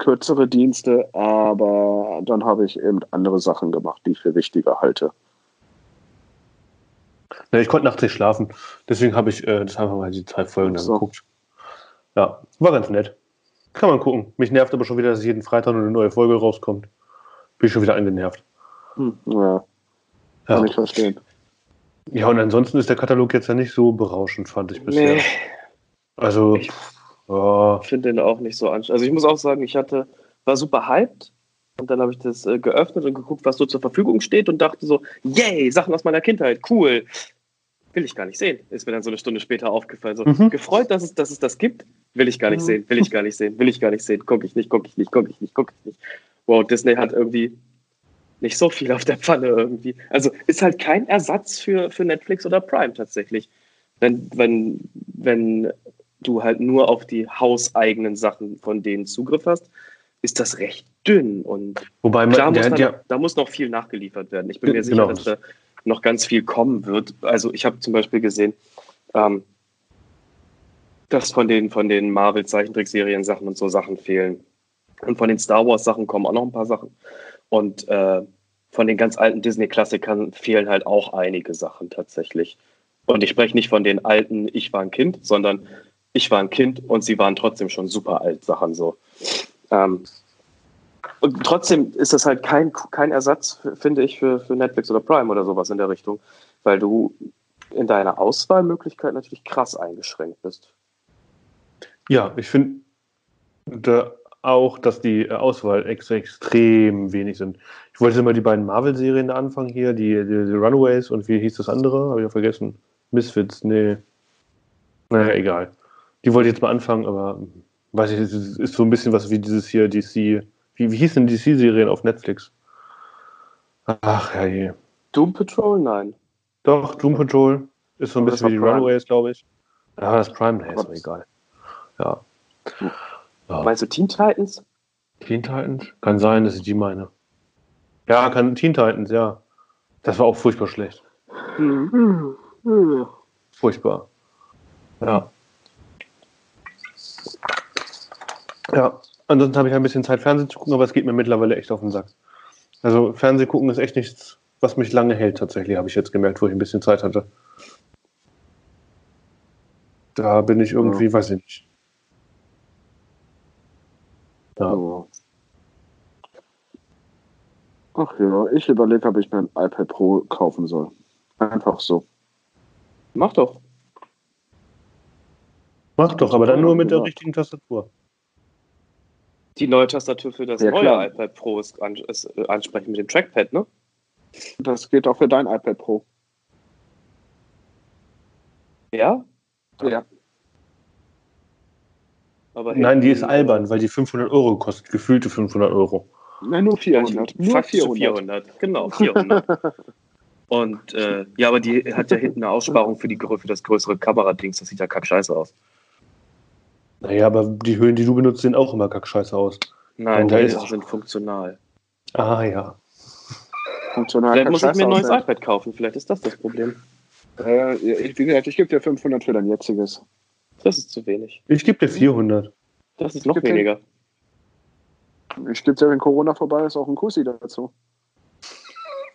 kürzere Dienste, aber dann habe ich eben andere Sachen gemacht, die ich für wichtiger halte. Ja, ich konnte nachts nicht schlafen, deswegen habe ich äh, das einfach mal die zwei Folgen so. geguckt. Ja, war ganz nett. Kann man gucken. Mich nervt aber schon wieder, dass jeden Freitag eine neue Folge rauskommt. Bin ich schon wieder angenervt. Hm, ja. Kann ja. ich verstehen. Ja, und ansonsten ist der Katalog jetzt ja nicht so berauschend, fand ich bisher. Nee. Also, ich oh. finde den auch nicht so anstrengend. Also ich muss auch sagen, ich hatte, war super hyped und dann habe ich das äh, geöffnet und geguckt, was so zur Verfügung steht und dachte so, yay, Sachen aus meiner Kindheit, cool. Will ich gar nicht sehen. Ist mir dann so eine Stunde später aufgefallen. So, mhm. gefreut, dass es, dass es das gibt, will ich gar nicht mhm. sehen, will ich gar nicht sehen, will ich gar nicht sehen, gucke ich nicht, gucke ich nicht, gucke ich nicht, gucke ich nicht. Wow, Disney hat irgendwie nicht so viel auf der Pfanne irgendwie. Also ist halt kein Ersatz für, für Netflix oder Prime tatsächlich. Wenn, wenn, wenn du halt nur auf die hauseigenen Sachen von denen Zugriff hast, ist das recht dünn. Und Wobei man, klar muss man, ja, da muss noch viel nachgeliefert werden. Ich bin mir sicher, genau. dass da noch ganz viel kommen wird. Also ich habe zum Beispiel gesehen, ähm, dass von den, von den Marvel-Zeichentrickserien Sachen und so Sachen fehlen. Und von den Star Wars-Sachen kommen auch noch ein paar Sachen. Und äh, von den ganz alten Disney-Klassikern fehlen halt auch einige Sachen tatsächlich. Und ich spreche nicht von den alten Ich war ein Kind, sondern ich war ein Kind und sie waren trotzdem schon super alt Sachen so. Ähm, und trotzdem ist das halt kein, kein Ersatz, finde ich, für, für Netflix oder Prime oder sowas in der Richtung, weil du in deiner Auswahlmöglichkeit natürlich krass eingeschränkt bist. Ja, ich finde, da auch, dass die äh, Auswahl ex extrem wenig sind. Ich wollte mal die beiden Marvel-Serien da anfangen hier, die, die, die, Runaways und wie hieß das andere? Habe ich ja vergessen. Misfits, nee. Naja, egal. Die wollte ich jetzt mal anfangen, aber hm, weiß ich, es ist so ein bisschen was wie dieses hier DC. Wie, wie hieß denn DC-Serien auf Netflix? Ach, ja je. Doom Patrol? Nein. Doch, Doom Patrol ist so ein bisschen wie die Prime. Runaways, glaube ich. Ja, das Prime, nee, ist aber egal. Ja. Ja. Meinst du Teen Titans? Teen Titans? Kann sein, dass ich die meine. Ja, kann Teen Titans, ja. Das war auch furchtbar schlecht. Mhm. Furchtbar. Ja. Ja, ansonsten habe ich ein bisschen Zeit, Fernsehen zu gucken, aber es geht mir mittlerweile echt auf den Sack. Also Fernsehen gucken ist echt nichts, was mich lange hält, tatsächlich, habe ich jetzt gemerkt, wo ich ein bisschen Zeit hatte. Da bin ich irgendwie, ja. weiß ich nicht. Ja. Ach ja, ich überlege, ob ich mir ein iPad Pro kaufen soll. Einfach so. Mach doch. Mach doch, aber dann nur mit der richtigen Tastatur. Die neue Tastatur für das ja, neue klar. iPad Pro ist, ist äh, ansprechend mit dem Trackpad, ne? Das geht auch für dein iPad Pro. Ja? Ja. Aber Nein, die ist albern, weil die 500 Euro kostet, gefühlte 500 Euro. Nein, nur 400. Nur 400. 400. Genau, 400. Und äh, ja, aber die hat ja hinten eine Aussparung für, die, für das größere Kameradings. Das sieht ja kackscheiße aus. Naja, aber die Höhen, die du benutzt, sehen auch immer kackscheiße aus. Nein, die sind funktional. Ah ja. Funktional Vielleicht muss ich mir ein neues aussehen. iPad kaufen. Vielleicht ist das das Problem. Äh, ich, wie gesagt, ich gebe dir 500 für dein jetziges. Das ist zu wenig. Ich gebe dir 400. Das ist noch Gibt den- weniger. Ich gebe ja, wenn Corona vorbei ist, auch einen Kussi dazu.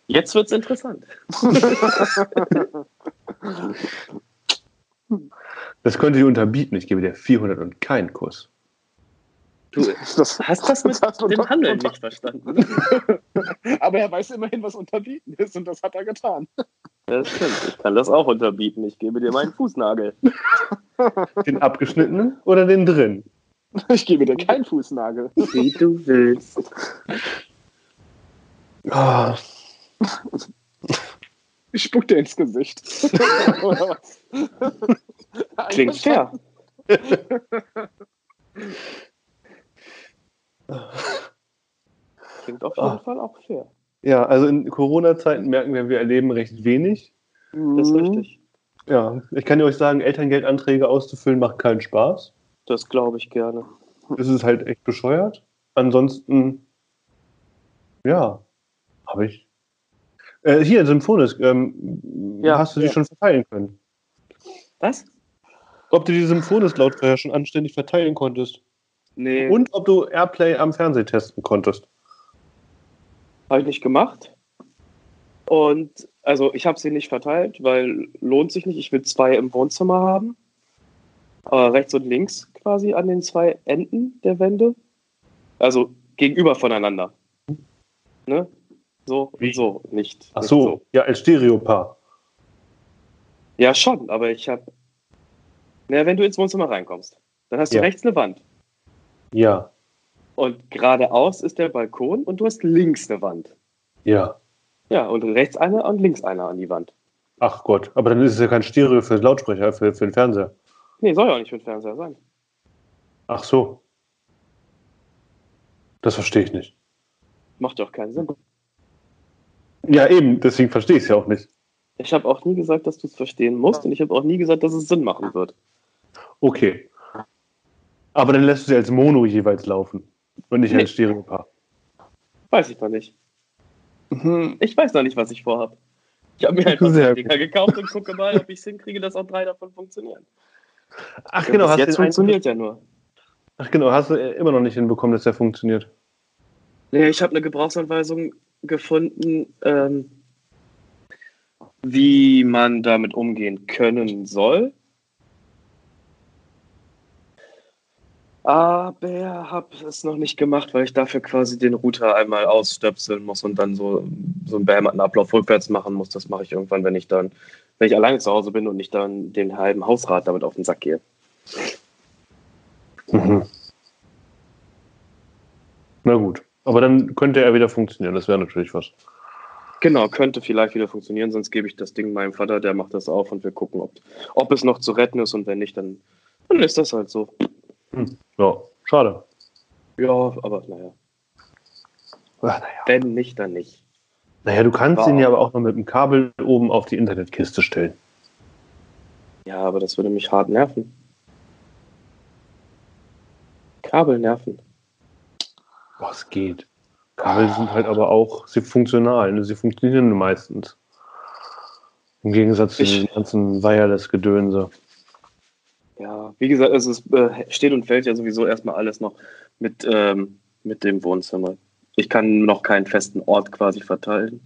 Jetzt wird's interessant. Das könnte ich unterbieten. Ich gebe dir 400 und keinen Kuss. Du Das, hast das mit hast du dem unter- Handeln unter- nicht verstanden. Aber er weiß immerhin, was unterbieten ist und das hat er getan. Das stimmt. Ich kann das auch unterbieten. Ich gebe dir meinen Fußnagel. Den abgeschnittenen oder den drin? Ich gebe dir keinen Fußnagel. Wie du willst. Ah, Ich spuck dir ins Gesicht. Klingt fair. Klingt auf jeden Ah. Fall auch fair. ja, also in Corona-Zeiten merken wir, wir erleben recht wenig. Das ist Mhm. richtig. Ja, ich kann dir euch sagen, Elterngeldanträge auszufüllen macht keinen Spaß. Das glaube ich gerne. Es ist halt echt bescheuert. Ansonsten, ja, habe ich. Äh, hier, Symphonis, ähm, Ja, hast du die ja. schon verteilen können? Was? Ob du die Symphonis-Lautsprecher schon anständig verteilen konntest? Nee, Und ob du Airplay am Fernseh testen konntest? habe ich nicht gemacht. Und also ich habe sie nicht verteilt, weil lohnt sich nicht. Ich will zwei im Wohnzimmer haben. Aber rechts und links quasi an den zwei Enden der Wände. Also gegenüber voneinander. Ne? So Wie? und so, nicht. Ach nicht so, ja, als Stereopaar. Ja, schon, aber ich habe. Na, wenn du ins Wohnzimmer reinkommst, dann hast du Ja. rechts eine Wand. Ja, Und geradeaus ist der Balkon und du hast links eine Wand. ja. Ja, und rechts eine und links eine an die Wand. Ach Gott, aber dann ist es ja kein Stereo für Lautsprecher, für, für den Fernseher. Nee, soll ja auch nicht für den Fernseher sein. Ach so. Das verstehe ich nicht. Macht ja auch keinen Sinn. Ja, eben, deswegen verstehe ich es ja auch nicht. Ich habe auch nie gesagt, dass du es verstehen musst und ich habe auch nie gesagt, dass es Sinn machen wird. Okay. Aber dann lässt du sie als Mono jeweils laufen und nicht Nee. als Stereopaar. Weiß ich noch nicht. Mhm. Ich weiß noch nicht, was ich vorhab. Ich habe mir einfach Sehr Dinger gekauft und gucke mal, ob ich es hinkriege, dass auch drei davon funktionieren. Ach genau, hast jetzt funktioniert ja nur. Ach genau, hast du immer noch nicht hinbekommen, dass der funktioniert. Nee, ich habe eine Gebrauchsanweisung gefunden, ähm, wie man damit umgehen können soll. Aber habe es noch nicht gemacht, weil ich dafür quasi den Router einmal ausstöpseln muss und dann so, so einen beheimaten Ablauf rückwärts machen muss. Das mache ich irgendwann, wenn ich dann, wenn ich alleine zu Hause bin und nicht dann den halben Hausrat damit auf den Sack gehe. Mhm. Na gut. Aber dann könnte er wieder funktionieren. Das wäre natürlich was. Genau, könnte vielleicht wieder funktionieren, sonst gebe ich das Ding meinem Vater, der macht das auf und wir gucken, ob, ob es noch zu retten ist und wenn nicht, dann, dann ist das halt so. Ja, schade. Ja, aber naja, Ach, naja. wenn nicht, dann nicht. naja, du kannst Wow. ihn ja aber auch noch mit dem Kabel oben auf die Internetkiste stellen. Ja, aber das würde mich hart nerven. Kabel nerven. Boah, es geht. Kabel sind halt aber auch sie funktional. Ne? Sie funktionieren meistens. Im Gegensatz zu den ganzen Wireless-Gedönse. Ja, wie gesagt, es ist, äh, steht und fällt ja sowieso erstmal alles noch mit, ähm, mit dem Wohnzimmer. Ich kann noch keinen festen Ort quasi verteilen,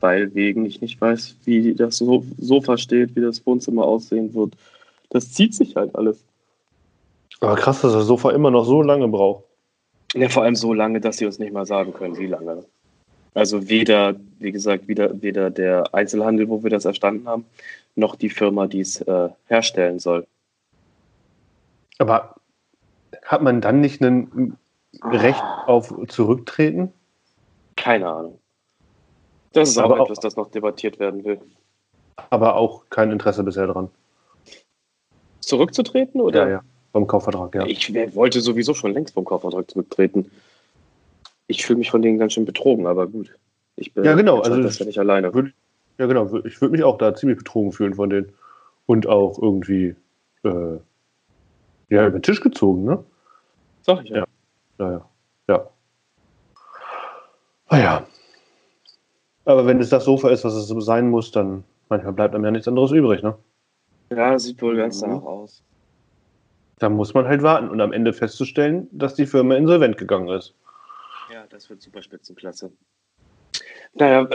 weil wegen ich nicht weiß, wie das so Sofa steht, wie das Wohnzimmer aussehen wird. Das zieht sich halt alles. Aber krass, dass das Sofa immer noch so lange braucht. Ja, vor allem so lange, dass sie uns nicht mal sagen können, wie lange. Also weder, wie gesagt, weder, weder der Einzelhandel, wo wir das erstanden haben, noch die Firma, die es äh, herstellen soll. Aber hat man dann nicht ein Recht auf Zurücktreten? Keine Ahnung. Das ist Aber auch- etwas, das noch debattiert werden will. Aber auch kein Interesse bisher dran. Zurückzutreten oder? Ja, ja. Beim Kaufvertrag, ja. Ich wollte sowieso schon längst vom Kaufvertrag zurücktreten. Ich fühle mich von denen ganz schön betrogen, aber gut. Ich bin Ja, genau, also das ja nicht alleine. Würde- Ja, genau. Ich würde mich auch da ziemlich betrogen fühlen von denen. Und auch irgendwie äh, ja, über den Tisch gezogen, ne? Sag ich ja. Ja. Ja, ja. Ja. Naja. Aber wenn es das Sofa ist, was es sein muss, dann manchmal bleibt einem ja nichts anderes übrig, ne? Ja, sieht wohl ganz Mhm. danach aus. Da muss man halt warten und am Ende festzustellen, dass die Firma insolvent gegangen ist. Ja, das wird super Spitzenklasse. Naja,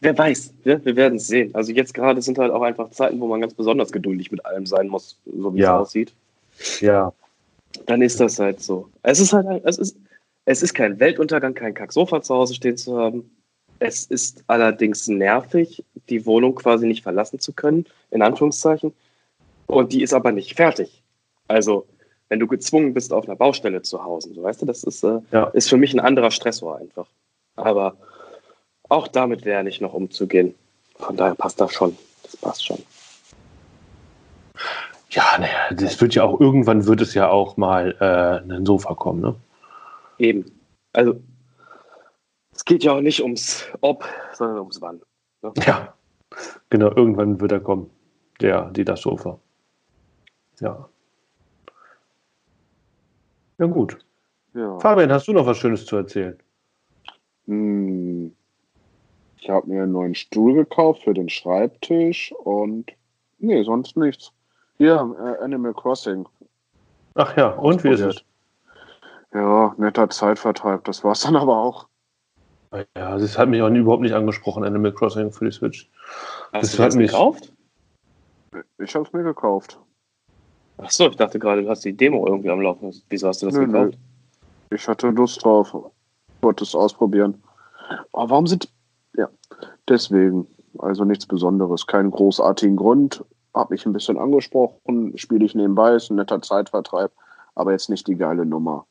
wer weiß, wir, wir werden es sehen. Also jetzt gerade sind halt auch einfach Zeiten, wo man ganz besonders geduldig mit allem sein muss, so wie Ja. es aussieht. Ja. Dann ist das halt so. Es ist halt, es ist, es ist kein Weltuntergang, kein Kacksofa zu Hause stehen zu haben. Es ist allerdings nervig, die Wohnung quasi nicht verlassen zu können, in Anführungszeichen. Und die ist aber nicht fertig. Also, wenn du gezwungen bist auf einer Baustelle zu Hause, so weißt du, das ist, äh, Ja. ist für mich ein anderer Stressor einfach. Aber auch damit lerne ich noch umzugehen. Von daher passt das schon. Das passt schon. Ja, naja, das wird ja auch, irgendwann wird es ja auch mal äh, ein Sofa kommen, ne? Eben. Also, es geht ja auch nicht ums Ob, sondern ums Wann. Ja. Genau, irgendwann wird er kommen. Der, die das Sofa. Ja. Ja, gut. Ja. Fabian, hast du noch was Schönes zu erzählen? Hm. Ich habe mir einen neuen Stuhl gekauft für den Schreibtisch und nee, sonst nichts. Hier, äh, Animal Crossing. Ach ja, und wie ist es? Ja, netter Zeitvertreib, das war's dann aber auch. Ja, das hat mich auch überhaupt nicht angesprochen, Animal Crossing für die Switch. Hast Das du hat mich- gekauft? Ich habe es mir gekauft. Ach so, ich dachte gerade, du hast die Demo irgendwie am Laufen. Wieso hast du das Nö, gekauft? Ich hatte Lust drauf. Wollte es ausprobieren. Aber warum sind. Ja, deswegen. Also nichts Besonderes. Keinen großartigen Grund. Hab mich ein bisschen angesprochen. Spiele ich nebenbei. Ist ein netter Zeitvertreib. Aber jetzt nicht die geile Nummer.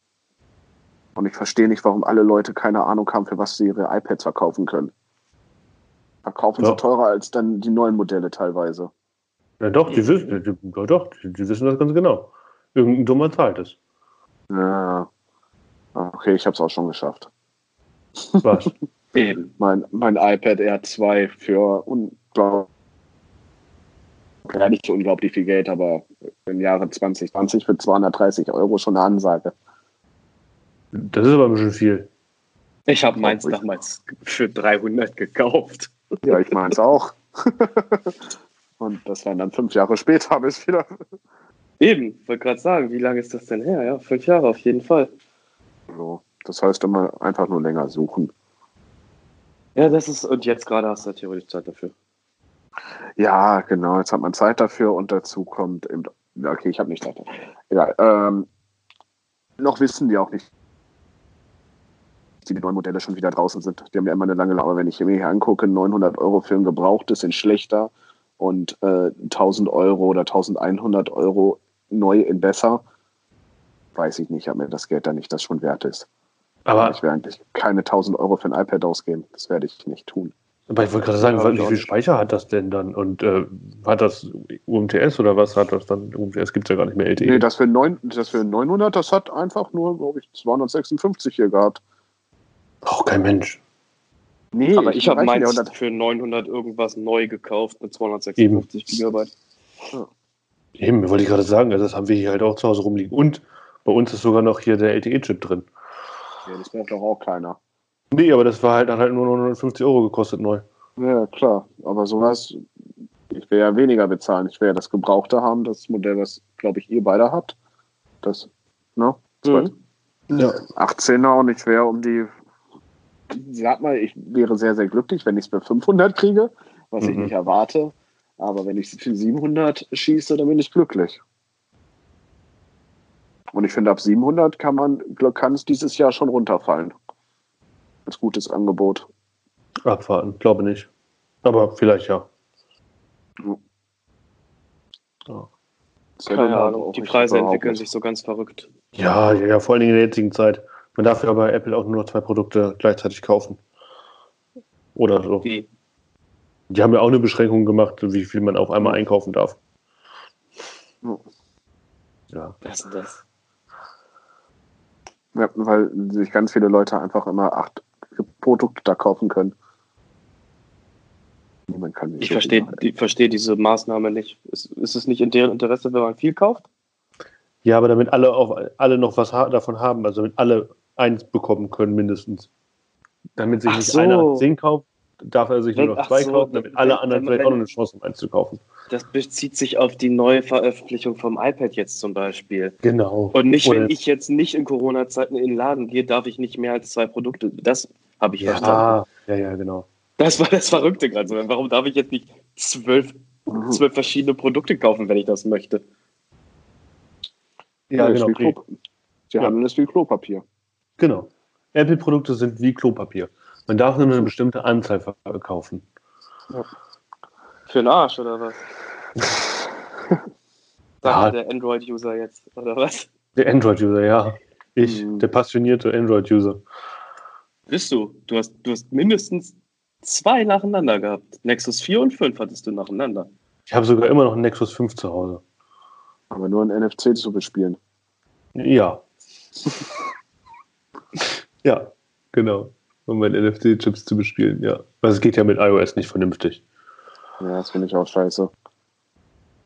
Und ich verstehe nicht, warum alle Leute keine Ahnung haben, für was sie ihre iPads verkaufen können. Verkaufen Ja. sie teurer als dann die neuen Modelle teilweise. Ja, doch, die wissen, die, ja, doch, die, wissen das ganz genau. Irgendein Dummer zahlt es. Ja. Okay, ich habe es auch schon geschafft. Was? Eben. mein, mein iPad Air 2 für unglaublich, ja, nicht so unglaublich viel Geld, aber im Jahre 2020 für 230 Euro schon eine Ansage. Das ist aber ein bisschen viel. Ich habe meins damals für 300 gekauft. Ja, ich meine es auch. Und das waren dann fünf Jahre später, habe ich es wieder. Eben, wollte gerade sagen, wie lange ist das denn her? Ja, fünf Jahre auf jeden Fall. So. Das heißt immer einfach nur länger suchen. Ja, das ist, und jetzt gerade hast du ja theoretisch Zeit dafür. Ja, genau. Jetzt hat man Zeit dafür und dazu kommt eben. Okay, ich habe nicht Zeit. dafür. Egal. Ähm, noch wissen die auch nicht, die neuen Modelle schon wieder draußen sind. Die haben ja immer eine lange Lauer. Wenn ich mir hier angucke, 900 Euro für ein gebrauchtes sind schlechter und äh, 1000 Euro oder 1100 Euro neu in besser. Weiß ich nicht, ob mir das Geld da nicht das schon wert ist. Aber, ich werde eigentlich keine 1000 Euro für ein iPad ausgeben. Das werde ich nicht tun. Aber ich wollte gerade sagen, Ja, wie ich auch viel. Speicher hat das denn dann? Und äh, hat das UMTS oder was hat das dann? UMTS gibt es ja gar nicht mehr. LTE. Nee, das für, das für 900, das hat einfach nur, glaube ich, 256 hier gehabt. Braucht kein Mensch. Nee, Aber ich habe reichen meins ja, für 900 irgendwas neu gekauft mit 256 Gigabyte. Eben, wollte ich gerade sagen, also das haben wir hier halt auch zu Hause rumliegen. Und bei uns ist sogar noch hier der LTE-Chip drin. ja, das braucht doch auch keiner. Nee, aber das war halt, hat halt nur 950 Euro gekostet neu. Ja, klar. Aber sowas, ich will ja weniger bezahlen. Ich will ja das Gebrauchte haben, das Modell, was, glaube ich, ihr beide habt. Das, ne? Mhm. Ja. 18er und ich wäre um die, sag mal, ich wäre sehr, sehr glücklich, wenn ich es für 500 kriege, was ich Mhm. nicht erwarte. Aber wenn ich es für 700 schieße, dann bin ich glücklich. Und ich finde, ab 700 kann man, kann es dieses Jahr schon runterfallen. Als gutes Angebot. Abwarten, glaube nicht. Aber vielleicht ja. ja. Keine Ahnung. Die Preise entwickeln sich so ganz verrückt. Ja, ja, ja, vor allen Dingen in der jetzigen Zeit. Man darf ja bei Apple auch nur noch zwei Produkte gleichzeitig kaufen. Oder so. Die, Die haben ja auch eine Beschränkung gemacht, wie viel man auf einmal einkaufen darf. Ja. Ja. was ist das? Ja, weil sich ganz viele Leute einfach immer acht Produkte da kaufen können. Niemand kann Ich verstehe die, verstehe diese Maßnahme nicht. Ist, ist es nicht in deren Interesse, wenn man viel kauft? Ja, aber damit alle, auf, alle noch was davon haben, also damit alle eins bekommen können mindestens. Damit sich Ach nicht so. einer zehn kauft, darf er sich nur Wenn- noch ach zwei so, kaufen, damit wenn- alle anderen wenn- vielleicht wenn- auch noch eine Chance haben, eins zu kaufen. Das bezieht sich auf die neue Veröffentlichung vom iPad jetzt zum Beispiel. Genau. Und nicht, Oder- wenn ich jetzt nicht in Corona-Zeiten in den Laden gehe, darf ich nicht mehr als zwei Produkte. Das habe ich verstanden. ja, ja, ja, genau. Das war das Verrückte gerade. so. Warum darf ich jetzt nicht zwölf, zwölf verschiedene Produkte kaufen, wenn ich das möchte? Ja, ist genau. Sie Ja. handeln es wie Klopapier. Genau. Apple-Produkte sind wie Klopapier. Man darf nur eine bestimmte Anzahl ver- kaufen. Für den Arsch, oder was? Ja. Sagt der Android-User jetzt, oder was? Der Android-User, ja. Ich, Mhm. der passionierte Android-User. Bist du? Du hast, du hast mindestens zwei nacheinander gehabt. Nexus 4 und 5 hattest du nacheinander. Ich habe sogar immer noch einen Nexus 5 zu Hause. Aber nur ein NFC zu bespielen. Ja. ja, genau. Um meine NFC-Chips zu bespielen, ja. Weil es geht ja mit iOS nicht vernünftig. Ja, das finde ich auch scheiße.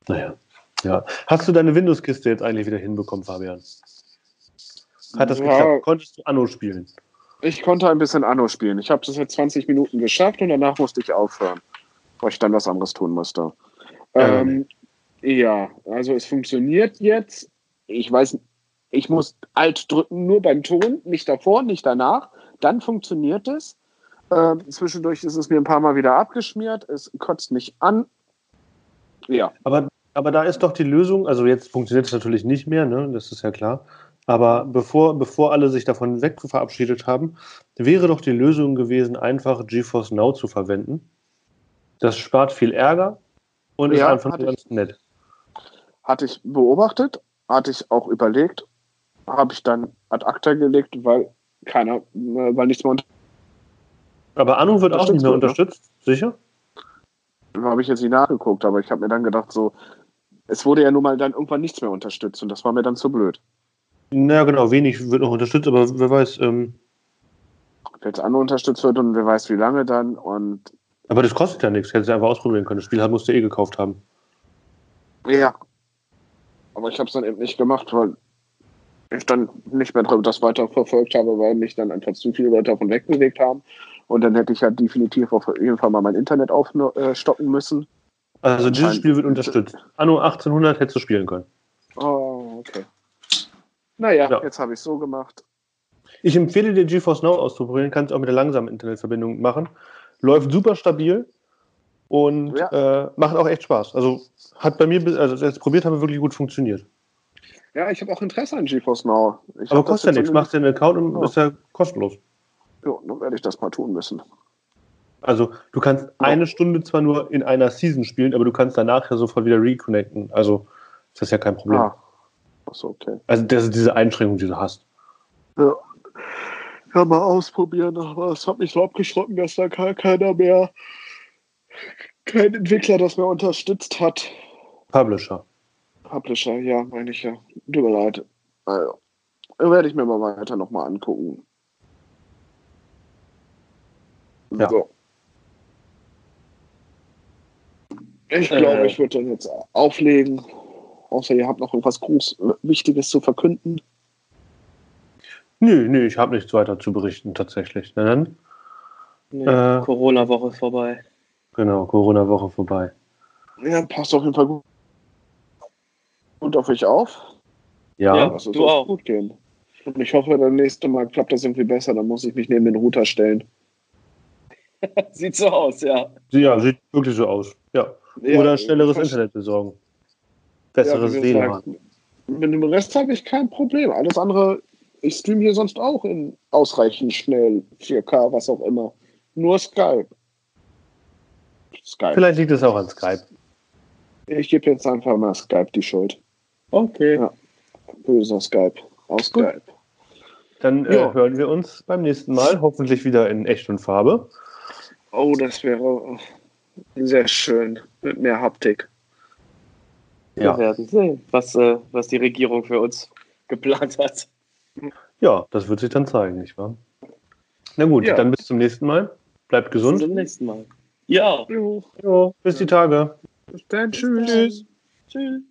Naja. Ja. Hast du deine Windows-Kiste jetzt eigentlich wieder hinbekommen, Fabian? Hat das Ja. geklappt? Konntest du Anno spielen? Ich konnte ein bisschen Anno spielen. Ich habe das jetzt 20 Minuten geschafft und danach musste ich aufhören, weil ich dann was anderes tun musste. Ja, Ähm, ja, also es funktioniert jetzt. Ich weiß, ich muss Alt drücken nur beim Ton, nicht davor, nicht danach. Dann funktioniert es. Ähm, zwischendurch ist es mir ein paar Mal wieder abgeschmiert. Es kotzt mich an. Ja, Aber, aber da ist doch die Lösung, also jetzt funktioniert es natürlich nicht mehr, ne? das ist ja klar. Aber bevor, bevor alle sich davon weg verabschiedet haben, wäre doch die Lösung gewesen, einfach GeForce Now zu verwenden. Das spart viel Ärger und ist Ja, einfach hatte nur ganz nett. hatte ich beobachtet, hatte ich auch überlegt, habe ich dann ad acta gelegt, weil keiner, äh, weil nichts mehr unter Aber Anno wird auch nicht mehr Unterstützt wird, unterstützt, sicher? habe ich jetzt nicht nachgeguckt, aber ich habe mir dann gedacht, so, es wurde ja nun mal dann irgendwann nichts mehr unterstützt und das war mir dann zu blöd. Na genau, wenig wird noch unterstützt, aber wer weiß, ähm, Ob jetzt andere unterstützt wird und wer weiß wie lange dann und aber das kostet ja nichts, hättest du einfach ausprobieren können. Das Spiel musst du eh gekauft haben. ja. Aber ich habe es dann eben nicht gemacht, weil ich dann nicht mehr das weiter verfolgt habe, weil mich dann einfach zu viele Leute davon wegbewegt haben. Und dann hätte ich ja definitiv auf jeden Fall mal mein Internet aufstocken müssen. Also dieses Spiel wird unterstützt. Anno 1800 hättest du spielen können. Oh, okay. Naja, Ja. jetzt habe ich so gemacht. Ich empfehle dir GeForce Now auszuprobieren, kannst auch mit der langsamen Internetverbindung machen. Läuft super stabil und äh, macht auch echt Spaß. Also hat bei mir, bis- also als ich es probiert habe, wirklich gut funktioniert. Ja, ich habe auch Interesse an GeForce Now. Ich Aber kostet ja nichts, machst dir einen Account und Ja. ist ja kostenlos. Ja, dann werde ich das mal tun müssen. Also du kannst eine Stunde zwar nur in einer Season spielen, aber du kannst danach ja sofort wieder reconnecten. Also ist das ja kein Problem. Ah. Achso, okay. Also das ist diese Einschränkung, die du hast. Ja. Ja, mal ausprobieren, aber es hat mich so abgeschrocken, dass da gar keiner mehr, kein Entwickler das mehr unterstützt hat. Publisher. Publisher, ja, meine ich ja. Tut mir leid. Also, werde ich mir mal weiter nochmal angucken. Ja. So. Ich Äh. glaube, ich würde dann jetzt auflegen. Außer ihr habt noch irgendwas Groß Wichtiges zu verkünden. Nö, nö, ich habe nichts weiter zu berichten tatsächlich. Na dann, Nee, Äh. Corona-Woche vorbei. genau, Corona-Woche vorbei. Ja, passt auf jeden Fall gut, gut auf euch auf. Ja, Ja. Du auch. gut gehen. Und ich hoffe, das nächste Mal klappt das irgendwie besser. Dann muss ich mich neben den Router stellen. Sieht so aus, ja. ja sieht wirklich so aus. Ja. Ja, Oder schnelleres Internet besorgen. Besseres Ja, WLAN. Mit dem Rest habe ich kein Problem. Alles andere, ich streame hier sonst auch in ausreichend schnell 4K, was auch immer. Nur Skype. Skype. Vielleicht liegt es auch an Skype. Ich gebe jetzt einfach mal Skype die Schuld. Okay. Ja. Böser Skype. Aus Gut. Skype. Dann äh, hören wir uns beim nächsten Mal, hoffentlich wieder in echt und Farbe. Oh, das wäre sehr schön. Mit mehr Haptik. Ja, Wir werden sehen, was, äh, was die Regierung für uns geplant hat. ja das wird sich dann zeigen, nicht wahr? Na gut, Ja. dann bis zum nächsten Mal. Bleibt Bis gesund. zum nächsten Mal. Ja. Jo, Jo, bis die Tage. bis dann. Tschüss. Tschüss. Tschüss.